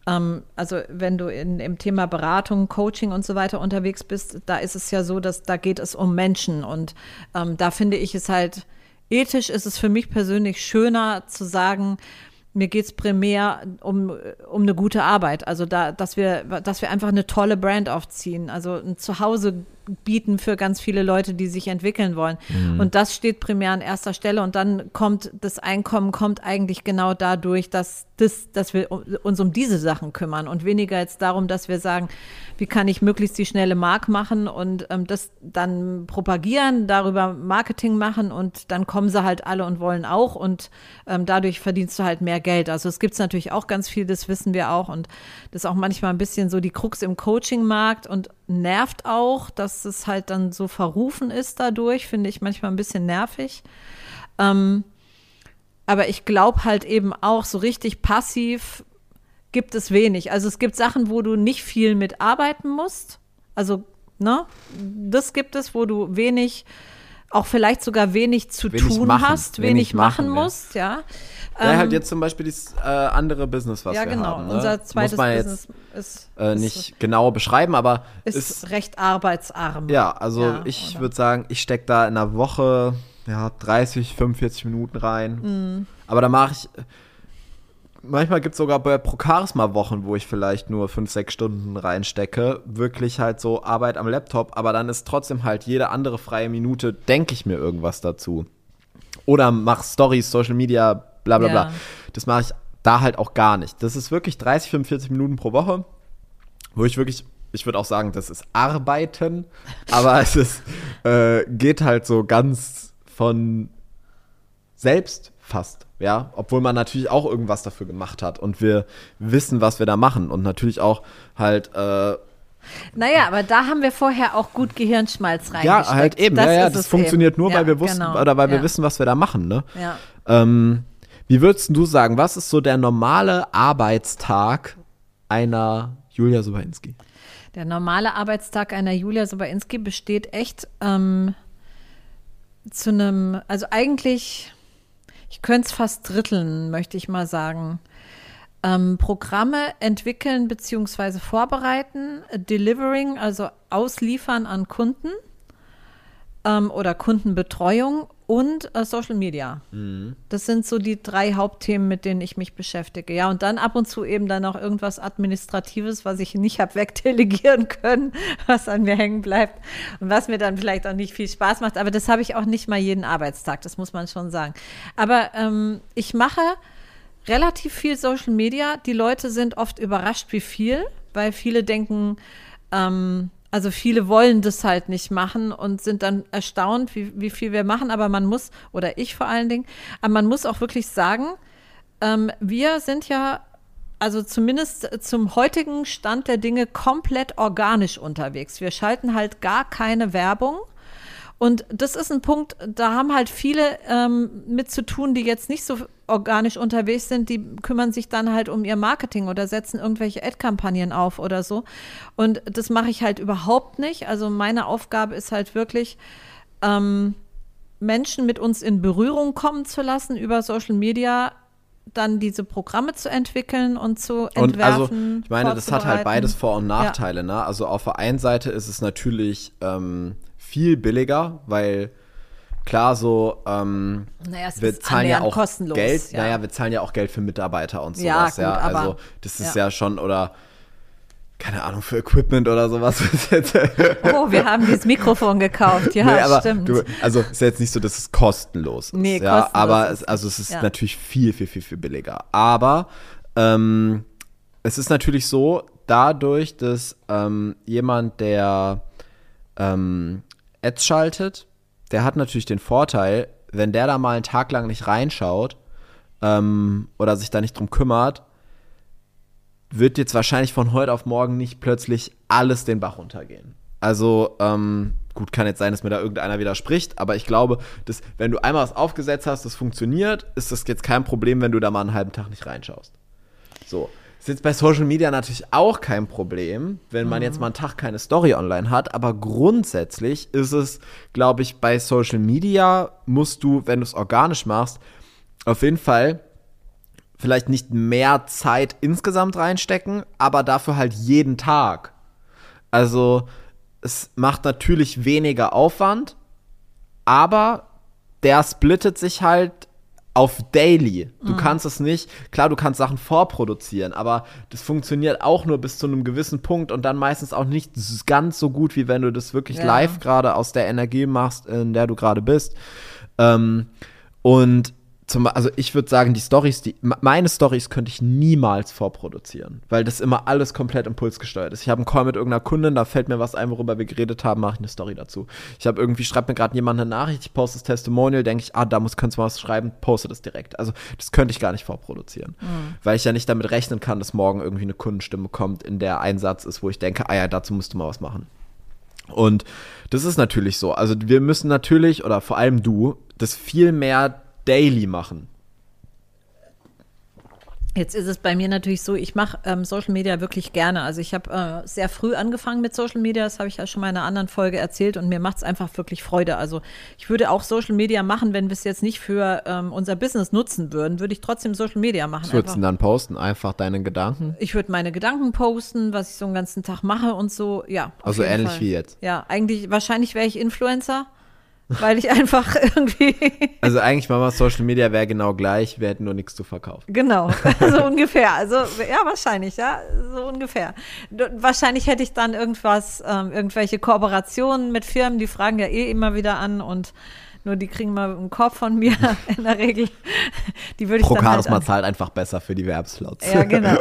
ähm, also wenn du in, im Thema Beratung, Coaching und so weiter unterwegs bist, da ist es ja so, dass da geht es um Menschen und ähm, da finde ich es halt ethisch ist es für mich persönlich schöner zu sagen, mir geht es primär um, um eine gute Arbeit. Also da, dass wir, dass wir einfach eine tolle Brand aufziehen. Also ein Zuhause bieten für ganz viele Leute, die sich entwickeln wollen. Mhm. Und das steht primär an erster Stelle. Und dann kommt das Einkommen kommt eigentlich genau dadurch, dass, das, dass wir uns um diese Sachen kümmern und weniger jetzt darum, dass wir sagen, wie kann ich möglichst die schnelle Mark machen und ähm, das dann propagieren, darüber Marketing machen und dann kommen sie halt alle und wollen auch und ähm, dadurch verdienst du halt mehr Geld. Also es gibt natürlich auch ganz viel, das wissen wir auch und das ist auch manchmal ein bisschen so die Krux im Coaching-Markt und nervt auch, dass es halt dann so verrufen ist dadurch, finde ich manchmal ein bisschen nervig. Ähm, aber ich glaube halt eben auch so richtig passiv gibt es wenig. Also es gibt Sachen, wo du nicht viel mitarbeiten musst. Also, ne? Das gibt es, wo du wenig, auch vielleicht sogar wenig zu wenig tun machen, hast, wenig, wenig machen, machen, musst, ja. Ja, ähm, halt jetzt zum Beispiel das äh, andere Business, was ja, wir genau. haben. Ne? Unser zweites Muss man Business jetzt, ist, äh, nicht ist, genau beschreiben, aber ist, ist recht arbeitsarm. Ja, also ja, ich würde sagen, ich stecke da in einer Woche ja, 30, 45 Minuten rein. Mhm. Aber da mache ich manchmal gibt es sogar bei Procaris mal Wochen, wo ich vielleicht nur fünf, sechs Stunden reinstecke. Wirklich halt so Arbeit am Laptop, aber dann ist trotzdem halt jede andere freie Minute, denke ich mir irgendwas dazu. Oder mach Stories, Social Media, bla bla ja. bla. Das mache ich da halt auch gar nicht. Das ist wirklich 30, 45 Minuten pro Woche, wo ich wirklich, ich würde auch sagen, das ist Arbeiten, aber es ist, äh, geht halt so ganz von selbst fast, ja, obwohl man natürlich auch irgendwas dafür gemacht hat und wir wissen, was wir da machen und natürlich auch halt äh, naja, aber da haben wir vorher auch gut Gehirnschmalz reingesteckt. Ja, halt eben. Das ja, ja, das funktioniert eben. nur, weil ja, wir wussten genau. oder weil wir wissen, was wir da machen. Ne? Ja. Ähm, wie würdest du sagen, was ist so der normale Arbeitstag einer Julia Sobainski? Der normale Arbeitstag einer Julia Sobainski besteht echt ähm, zu einem, also eigentlich ich könnte es fast dritteln, möchte ich mal sagen. Ähm, Programme entwickeln bzw. vorbereiten, Delivering, also ausliefern an Kunden. Ähm, oder Kundenbetreuung und äh, Social Media. Mhm. Das sind so die drei Hauptthemen, mit denen ich mich beschäftige. Ja, und dann ab und zu eben dann auch irgendwas Administratives, was ich nicht habe wegdelegieren können, was an mir hängen bleibt und was mir dann vielleicht auch nicht viel Spaß macht. Aber das habe ich auch nicht mal jeden Arbeitstag, das muss man schon sagen. Aber ähm, ich mache relativ viel Social Media. Die Leute sind oft überrascht, wie viel, weil viele denken, ähm, also viele wollen das halt nicht machen und sind dann erstaunt, wie, wie viel wir machen. Aber man muss, oder ich vor allen Dingen, aber man muss auch wirklich sagen, ähm, wir sind ja, also zumindest zum heutigen Stand der Dinge, komplett organisch unterwegs. Wir schalten halt gar keine Werbung. Und das ist ein Punkt, da haben halt viele ähm, mit zu tun, die jetzt nicht so organisch unterwegs sind, die kümmern sich dann halt um ihr Marketing oder setzen irgendwelche Ad-Kampagnen auf oder so. Und das mache ich halt überhaupt nicht. Also meine Aufgabe ist halt wirklich, ähm, Menschen mit uns in Berührung kommen zu lassen über Social Media, dann diese Programme zu entwickeln und zu entwerfen. Und also, ich meine, das hat halt beides Vor- und Nachteile. Ja. Ne? Also auf der einen Seite ist es natürlich ähm, viel billiger, weil klar so, ähm, naja, wir zahlen ja auch kostenlos, Geld, ja. naja, wir zahlen ja auch Geld für Mitarbeiter und sowas, ja. Gut, also das ist ja. schon, oder keine Ahnung, für Equipment oder sowas. oh, wir haben dieses Mikrofon gekauft, ja, nee, aber stimmt. Du, also ist ja jetzt nicht so, dass es kostenlos ist. Nee, ja, kostenlos aber es, also es ist ja. natürlich viel, viel, viel, viel billiger. Aber ähm, es ist natürlich so, dadurch, dass ähm, jemand, der ähm, Ads schaltet, der hat natürlich den Vorteil, wenn der da mal einen Tag lang nicht reinschaut ähm, oder sich da nicht drum kümmert, wird jetzt wahrscheinlich von heute auf morgen nicht plötzlich alles den Bach runtergehen. Also, ähm, gut, kann jetzt sein, dass mir da irgendeiner widerspricht, aber ich glaube, dass, wenn du einmal was aufgesetzt hast, das funktioniert, ist das jetzt kein Problem, wenn du da mal einen halben Tag nicht reinschaust. So. Ist jetzt bei Social Media natürlich auch kein Problem, wenn man mhm. jetzt mal einen Tag keine Story online hat, aber grundsätzlich ist es, glaube ich, bei Social Media musst du, wenn du es organisch machst, auf jeden Fall vielleicht nicht mehr Zeit insgesamt reinstecken, aber dafür halt jeden Tag. Also es macht natürlich weniger Aufwand, aber der splittet sich halt auf Daily. Du mhm. kannst es nicht, klar, du kannst Sachen vorproduzieren, aber das funktioniert auch nur bis zu einem gewissen Punkt und dann meistens auch nicht ganz so gut, wie wenn du das wirklich ja. live gerade aus der Energie machst, in der du gerade bist. Ähm, und zum, also ich würde sagen, die Stories, die meine Stories könnte ich niemals vorproduzieren, weil das immer alles komplett impulsgesteuert ist. Ich habe einen Call mit irgendeiner Kundin, da fällt mir was ein, worüber wir geredet haben, mache ich eine Story dazu. Ich habe irgendwie schreibt mir gerade jemand eine Nachricht, ich poste das Testimonial, denke ich, ah, da muss könntest du mal was schreiben, poste das direkt. Also das könnte ich gar nicht vorproduzieren, mhm. weil ich ja nicht damit rechnen kann, dass morgen irgendwie eine Kundenstimme kommt, in der ein Satz ist, wo ich denke, ah ja, dazu musst du mal was machen. Und das ist natürlich so. Also wir müssen natürlich oder vor allem du das viel mehr daily machen. Jetzt ist es bei mir natürlich so, ich mache ähm, Social Media wirklich gerne. Also ich habe äh, sehr früh angefangen mit Social Media, das habe ich ja schon mal in einer anderen Folge erzählt und mir macht es einfach wirklich Freude. Also ich würde auch Social Media machen, wenn wir es jetzt nicht für ähm, unser Business nutzen würden, würde ich trotzdem Social Media machen. Was würdest du dann posten? Einfach deine Gedanken? Ich würde meine Gedanken posten, was ich so einen ganzen Tag mache und so, ja. Also ähnlich Fall. wie jetzt. Ja, eigentlich, wahrscheinlich wäre ich Influencer weil ich einfach irgendwie. Also eigentlich Mama Social Media wäre genau gleich, wir hätten nur nichts zu verkaufen. Genau, so ungefähr. Also ja, wahrscheinlich, ja, so ungefähr. Wahrscheinlich hätte ich dann irgendwas, ähm, irgendwelche Kooperationen mit Firmen, die fragen ja eh immer wieder an und nur die kriegen mal einen Korb von mir in der Regel. Die würde ich Procaris dann halt mal zahlt einfach besser für die Werbslots. Ja, genau.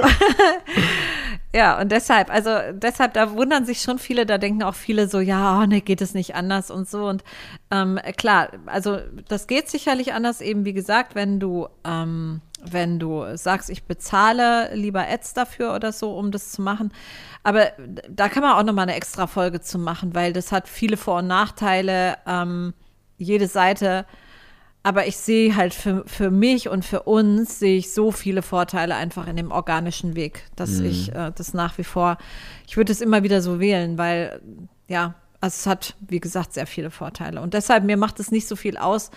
Ja, und deshalb, also deshalb, da wundern sich schon viele, da denken auch viele so, ja, oh, ne, geht es nicht anders und so. Und ähm, klar, also das geht sicherlich anders, eben wie gesagt, wenn du ähm, wenn du sagst, ich bezahle lieber Ads dafür oder so, um das zu machen. Aber da kann man auch nochmal eine extra Folge zu machen, weil das hat viele Vor- und Nachteile. Ähm, jede Seite. Aber ich sehe halt für, für mich und für uns sehe ich so viele Vorteile einfach in dem organischen Weg, dass mhm. ich äh, das nach wie vor, ich würde es immer wieder so wählen, weil ja, also es hat, wie gesagt, sehr viele Vorteile. Und deshalb, mir macht es nicht so viel aus,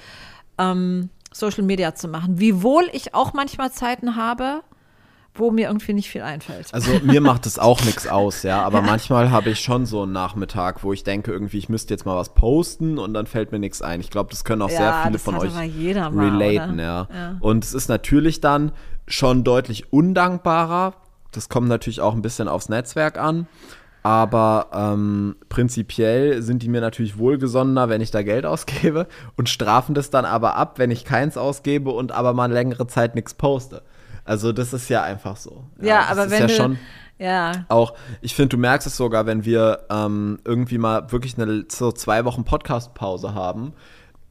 ähm, Social Media zu machen. Wiewohl ich auch manchmal Zeiten habe, wo mir irgendwie nicht viel einfällt. Also mir macht es auch nichts aus, ja, aber ja. manchmal habe ich schon so einen Nachmittag, wo ich denke, irgendwie, ich müsste jetzt mal was posten und dann fällt mir nichts ein. Ich glaube, das können auch ja, sehr viele von euch relaten, ja. ja. Und es ist natürlich dann schon deutlich undankbarer. Das kommt natürlich auch ein bisschen aufs Netzwerk an. Aber ähm, prinzipiell sind die mir natürlich wohlgesonnener, wenn ich da Geld ausgebe und strafen das dann aber ab, wenn ich keins ausgebe und aber mal längere Zeit nichts poste. Also das ist ja einfach so. Ja, ja aber wenn ja du, schon ja. Auch, ich finde, du merkst es sogar, wenn wir ähm, irgendwie mal wirklich eine so zwei Wochen Podcast-Pause haben,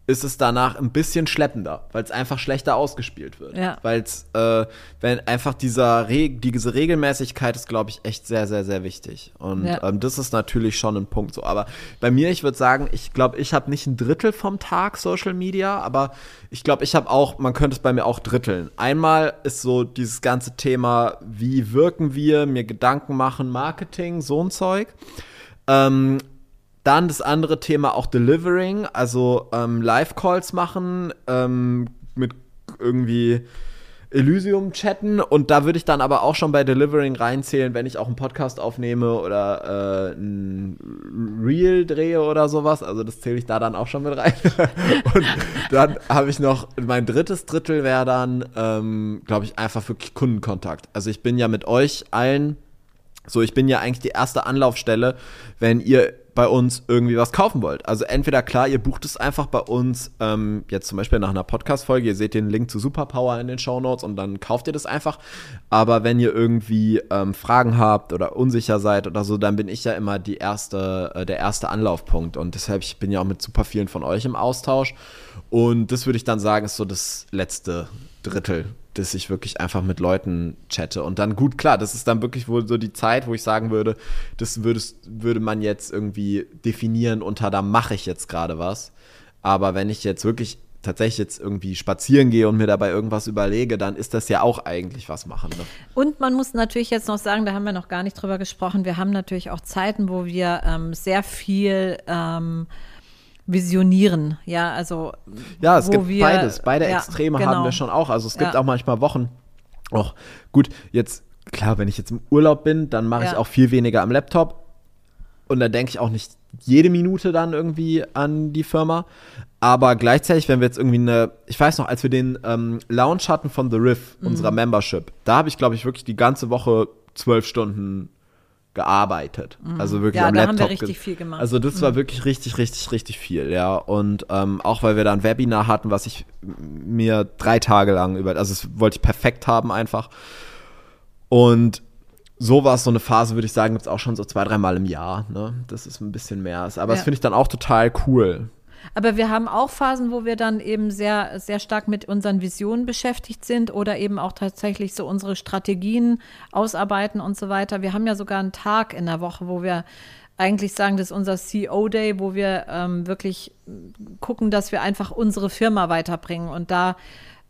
ist es danach ein bisschen schleppender, weil es einfach schlechter ausgespielt wird. Ja. Weil es, äh, wenn einfach dieser Re diese Regelmäßigkeit ist, glaube ich, echt sehr, sehr, sehr wichtig. Und ja. ähm, das ist natürlich schon ein Punkt so. Aber bei mir, ich würde sagen, ich glaube, ich habe nicht ein Drittel vom Tag Social Media, aber ich glaube, ich habe auch, man könnte es bei mir auch dritteln. Einmal ist so dieses ganze Thema, wie wirken wir, mir Gedanken machen, Marketing, so ein Zeug. Ähm, dann das andere Thema auch Delivering, also ähm, Live-Calls machen, ähm, mit irgendwie Elysium chatten und da würde ich dann aber auch schon bei Delivering reinzählen, wenn ich auch einen Podcast aufnehme oder äh, ein Reel drehe oder sowas. Also das zähle ich da dann auch schon mit rein. und dann habe ich noch, mein drittes Drittel wäre dann, ähm, glaube ich, einfach für Kundenkontakt. Also ich bin ja mit euch allen, so ich bin ja eigentlich die erste Anlaufstelle, wenn ihr bei uns irgendwie was kaufen wollt. Also entweder klar, ihr bucht es einfach bei uns, ähm, jetzt zum Beispiel nach einer Podcast-Folge, ihr seht den Link zu Superpower in den Show Notes und dann kauft ihr das einfach. Aber wenn ihr irgendwie ähm, Fragen habt oder unsicher seid oder so, dann bin ich ja immer die erste, äh, der erste Anlaufpunkt. Und deshalb, ich bin ja auch mit super vielen von euch im Austausch. Und das würde ich dann sagen, ist so das letzte Drittel dass ich wirklich einfach mit Leuten chatte. Und dann gut, klar, das ist dann wirklich wohl so die Zeit, wo ich sagen würde, das würdest, würde man jetzt irgendwie definieren unter, da mache ich jetzt gerade was. Aber wenn ich jetzt wirklich tatsächlich jetzt irgendwie spazieren gehe und mir dabei irgendwas überlege, dann ist das ja auch eigentlich was machen. Ne? Und man muss natürlich jetzt noch sagen, da haben wir noch gar nicht drüber gesprochen, wir haben natürlich auch Zeiten, wo wir ähm, sehr viel ähm, visionieren. Ja, also. Ja, es gibt wir, beides. Beide ja, Extreme genau. haben wir schon auch. Also es gibt ja. auch manchmal Wochen. Auch gut, jetzt, klar, wenn ich jetzt im Urlaub bin, dann mache ja. ich auch viel weniger am Laptop. Und dann denke ich auch nicht jede Minute dann irgendwie an die Firma. Aber gleichzeitig, wenn wir jetzt irgendwie eine, ich weiß noch, als wir den ähm, Launch hatten von The Riff, mhm. unserer Membership, da habe ich, glaube ich, wirklich die ganze Woche zwölf Stunden gearbeitet. Mhm. Also wirklich ja, am da Laptop. Haben wir richtig viel gemacht. Also das mhm. war wirklich richtig, richtig, richtig viel, ja. Und ähm, auch weil wir da ein Webinar hatten, was ich mir drei Tage lang über, also das wollte ich perfekt haben einfach. Und so war es so eine Phase, würde ich sagen, gibt es auch schon so zwei, dreimal im Jahr. Ne? Das ist ein bisschen mehr. Aber ja. das finde ich dann auch total cool. Aber wir haben auch Phasen, wo wir dann eben sehr, sehr stark mit unseren Visionen beschäftigt sind oder eben auch tatsächlich so unsere Strategien ausarbeiten und so weiter. Wir haben ja sogar einen Tag in der Woche, wo wir eigentlich sagen, das ist unser CEO-Day, wo wir ähm, wirklich gucken, dass wir einfach unsere Firma weiterbringen. Und da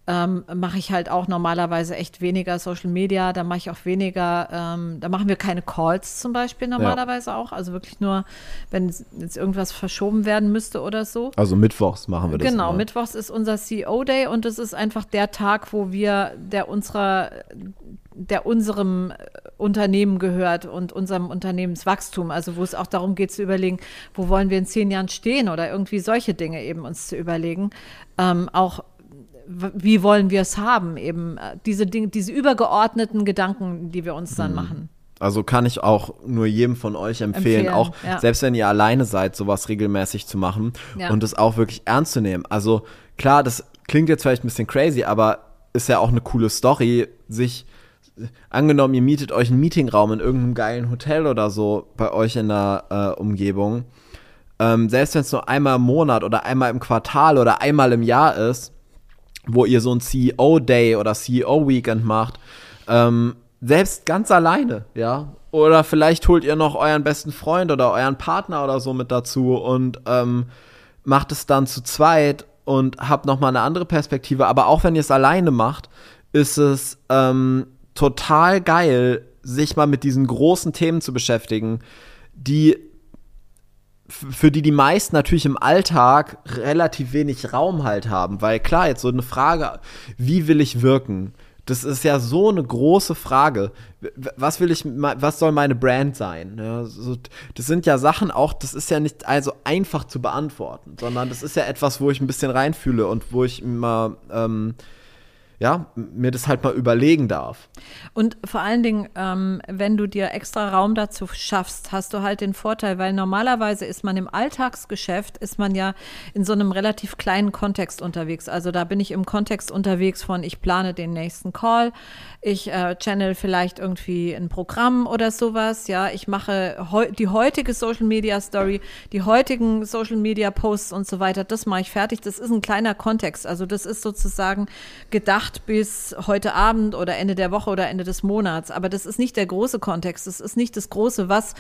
ähm, mache ich halt auch normalerweise echt weniger Social Media. Da mache ich auch weniger, ähm, da machen wir keine Calls zum Beispiel normalerweise ja. auch. Also wirklich nur, wenn jetzt irgendwas verschoben werden müsste oder so. Also mittwochs machen wir das. Genau, immer. mittwochs ist unser CEO-Day und es ist einfach der Tag, wo wir, der unserer, der unserem Unternehmen gehört und unserem Unternehmenswachstum. Also wo es auch darum geht zu überlegen, wo wollen wir in zehn Jahren stehen oder irgendwie solche Dinge eben uns zu überlegen. Ähm, auch wie wollen wir es haben? Eben äh, diese Dinge, diese übergeordneten Gedanken, die wir uns dann mhm. machen. Also kann ich auch nur jedem von euch empfehlen, empfehlen auch ja. selbst wenn ihr alleine seid, sowas regelmäßig zu machen ja. und es auch wirklich ernst zu nehmen. Also klar, das klingt jetzt vielleicht ein bisschen crazy, aber ist ja auch eine coole Story, sich angenommen, ihr mietet euch einen Meetingraum in irgendeinem geilen Hotel oder so bei euch in der äh, Umgebung. Ähm, selbst wenn es nur einmal im Monat oder einmal im Quartal oder einmal im Jahr ist, wo ihr so ein CEO-Day oder CEO-Weekend macht, ähm, selbst ganz alleine, ja. Oder vielleicht holt ihr noch euren besten Freund oder euren Partner oder so mit dazu und ähm, macht es dann zu zweit und habt noch mal eine andere Perspektive. Aber auch wenn ihr es alleine macht, ist es ähm, total geil, sich mal mit diesen großen Themen zu beschäftigen, die für die die meisten natürlich im Alltag relativ wenig Raum halt haben, weil klar, jetzt so eine Frage, wie will ich wirken? das ist ja so eine große Frage. Was will ich, was soll meine Brand sein? Das sind ja Sachen auch, das ist ja nicht also einfach zu beantworten, sondern das ist ja etwas, wo ich ein bisschen reinfühle und wo ich immer ähm, ja, mir das halt mal überlegen darf. Und vor allen Dingen, ähm, wenn du dir extra Raum dazu schaffst, hast du halt den Vorteil, weil normalerweise ist man im Alltagsgeschäft, ist man ja in so einem relativ kleinen Kontext unterwegs. Also da bin ich im Kontext unterwegs von, ich plane den nächsten Call, ich äh, channel vielleicht irgendwie ein Programm oder sowas, ja, ich mache heu die heutige Social Media Story, die heutigen Social Media Posts und so weiter, das mache ich fertig. Das ist ein kleiner Kontext. Also das ist sozusagen gedacht, gemacht bis heute Abend oder Ende der Woche oder Ende des Monats. Aber das ist nicht der große Kontext. Das ist nicht das große, was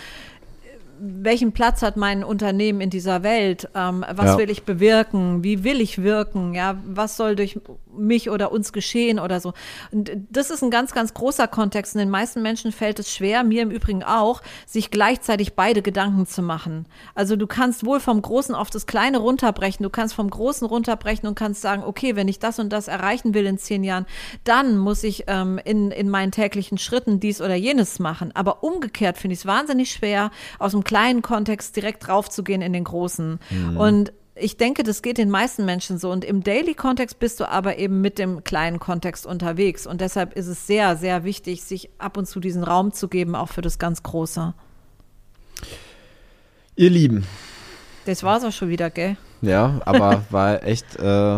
welchen Platz hat mein Unternehmen in dieser Welt? Ähm, was ja. will ich bewirken? Wie will ich wirken? Ja, was soll durch mich oder uns geschehen oder so? Und das ist ein ganz, ganz großer Kontext. Und den meisten Menschen fällt es schwer, mir im Übrigen auch, sich gleichzeitig beide Gedanken zu machen. Also du kannst wohl vom Großen auf das Kleine runterbrechen. Du kannst vom Großen runterbrechen und kannst sagen, okay, wenn ich das und das erreichen will in zehn Jahren, dann muss ich ähm, in, in meinen täglichen Schritten dies oder jenes machen. Aber umgekehrt finde ich es wahnsinnig schwer, aus dem kleinen Kontext direkt draufzugehen in den großen. Mhm. Und ich denke, das geht den meisten Menschen so. Und im Daily-Kontext bist du aber eben mit dem kleinen Kontext unterwegs. Und deshalb ist es sehr, sehr wichtig, sich ab und zu diesen Raum zu geben, auch für das ganz Große. Ihr Lieben. Das war's auch schon wieder, gell? Ja, aber war echt äh,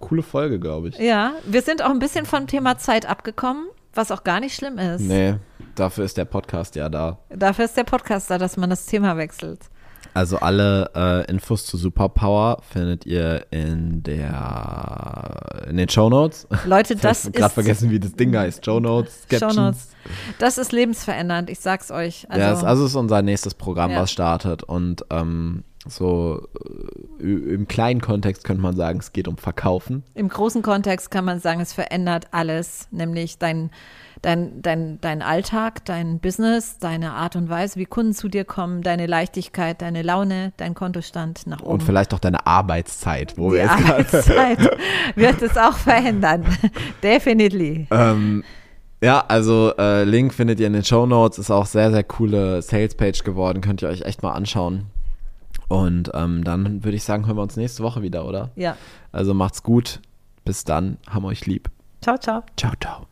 coole Folge, glaube ich. Ja, wir sind auch ein bisschen vom Thema Zeit abgekommen, was auch gar nicht schlimm ist. Nee, dafür ist der Podcast ja da. Dafür ist der Podcast da, dass man das Thema wechselt. Also alle äh, Infos zu Superpower findet ihr in der in den Show Notes. Leute, das ich ist gerade vergessen, wie das Ding heißt. Show Notes. Show Notes. Das ist lebensverändernd. Ich sag's euch. Also, ja, es, also ist unser nächstes Programm, ja. was startet und ähm, so äh, im kleinen Kontext könnte man sagen, es geht um Verkaufen. Im großen Kontext kann man sagen, es verändert alles, nämlich dein dein, dein, dein Alltag, dein Business, deine Art und Weise, wie Kunden zu dir kommen, deine Leichtigkeit, deine Laune, dein Kontostand nach oben. Und vielleicht auch deine Arbeitszeit, wo Die wir jetzt Arbeitszeit wird es auch verändern. Definitely. Ähm, ja, also äh, Link findet ihr in den Show Notes. Ist auch sehr, sehr coole Sales-Page geworden. Könnt ihr euch echt mal anschauen. Und ähm, dann würde ich sagen, hören wir uns nächste Woche wieder, oder? Ja. Also macht's gut. Bis dann. Haben euch lieb. Ciao, ciao. Ciao, ciao.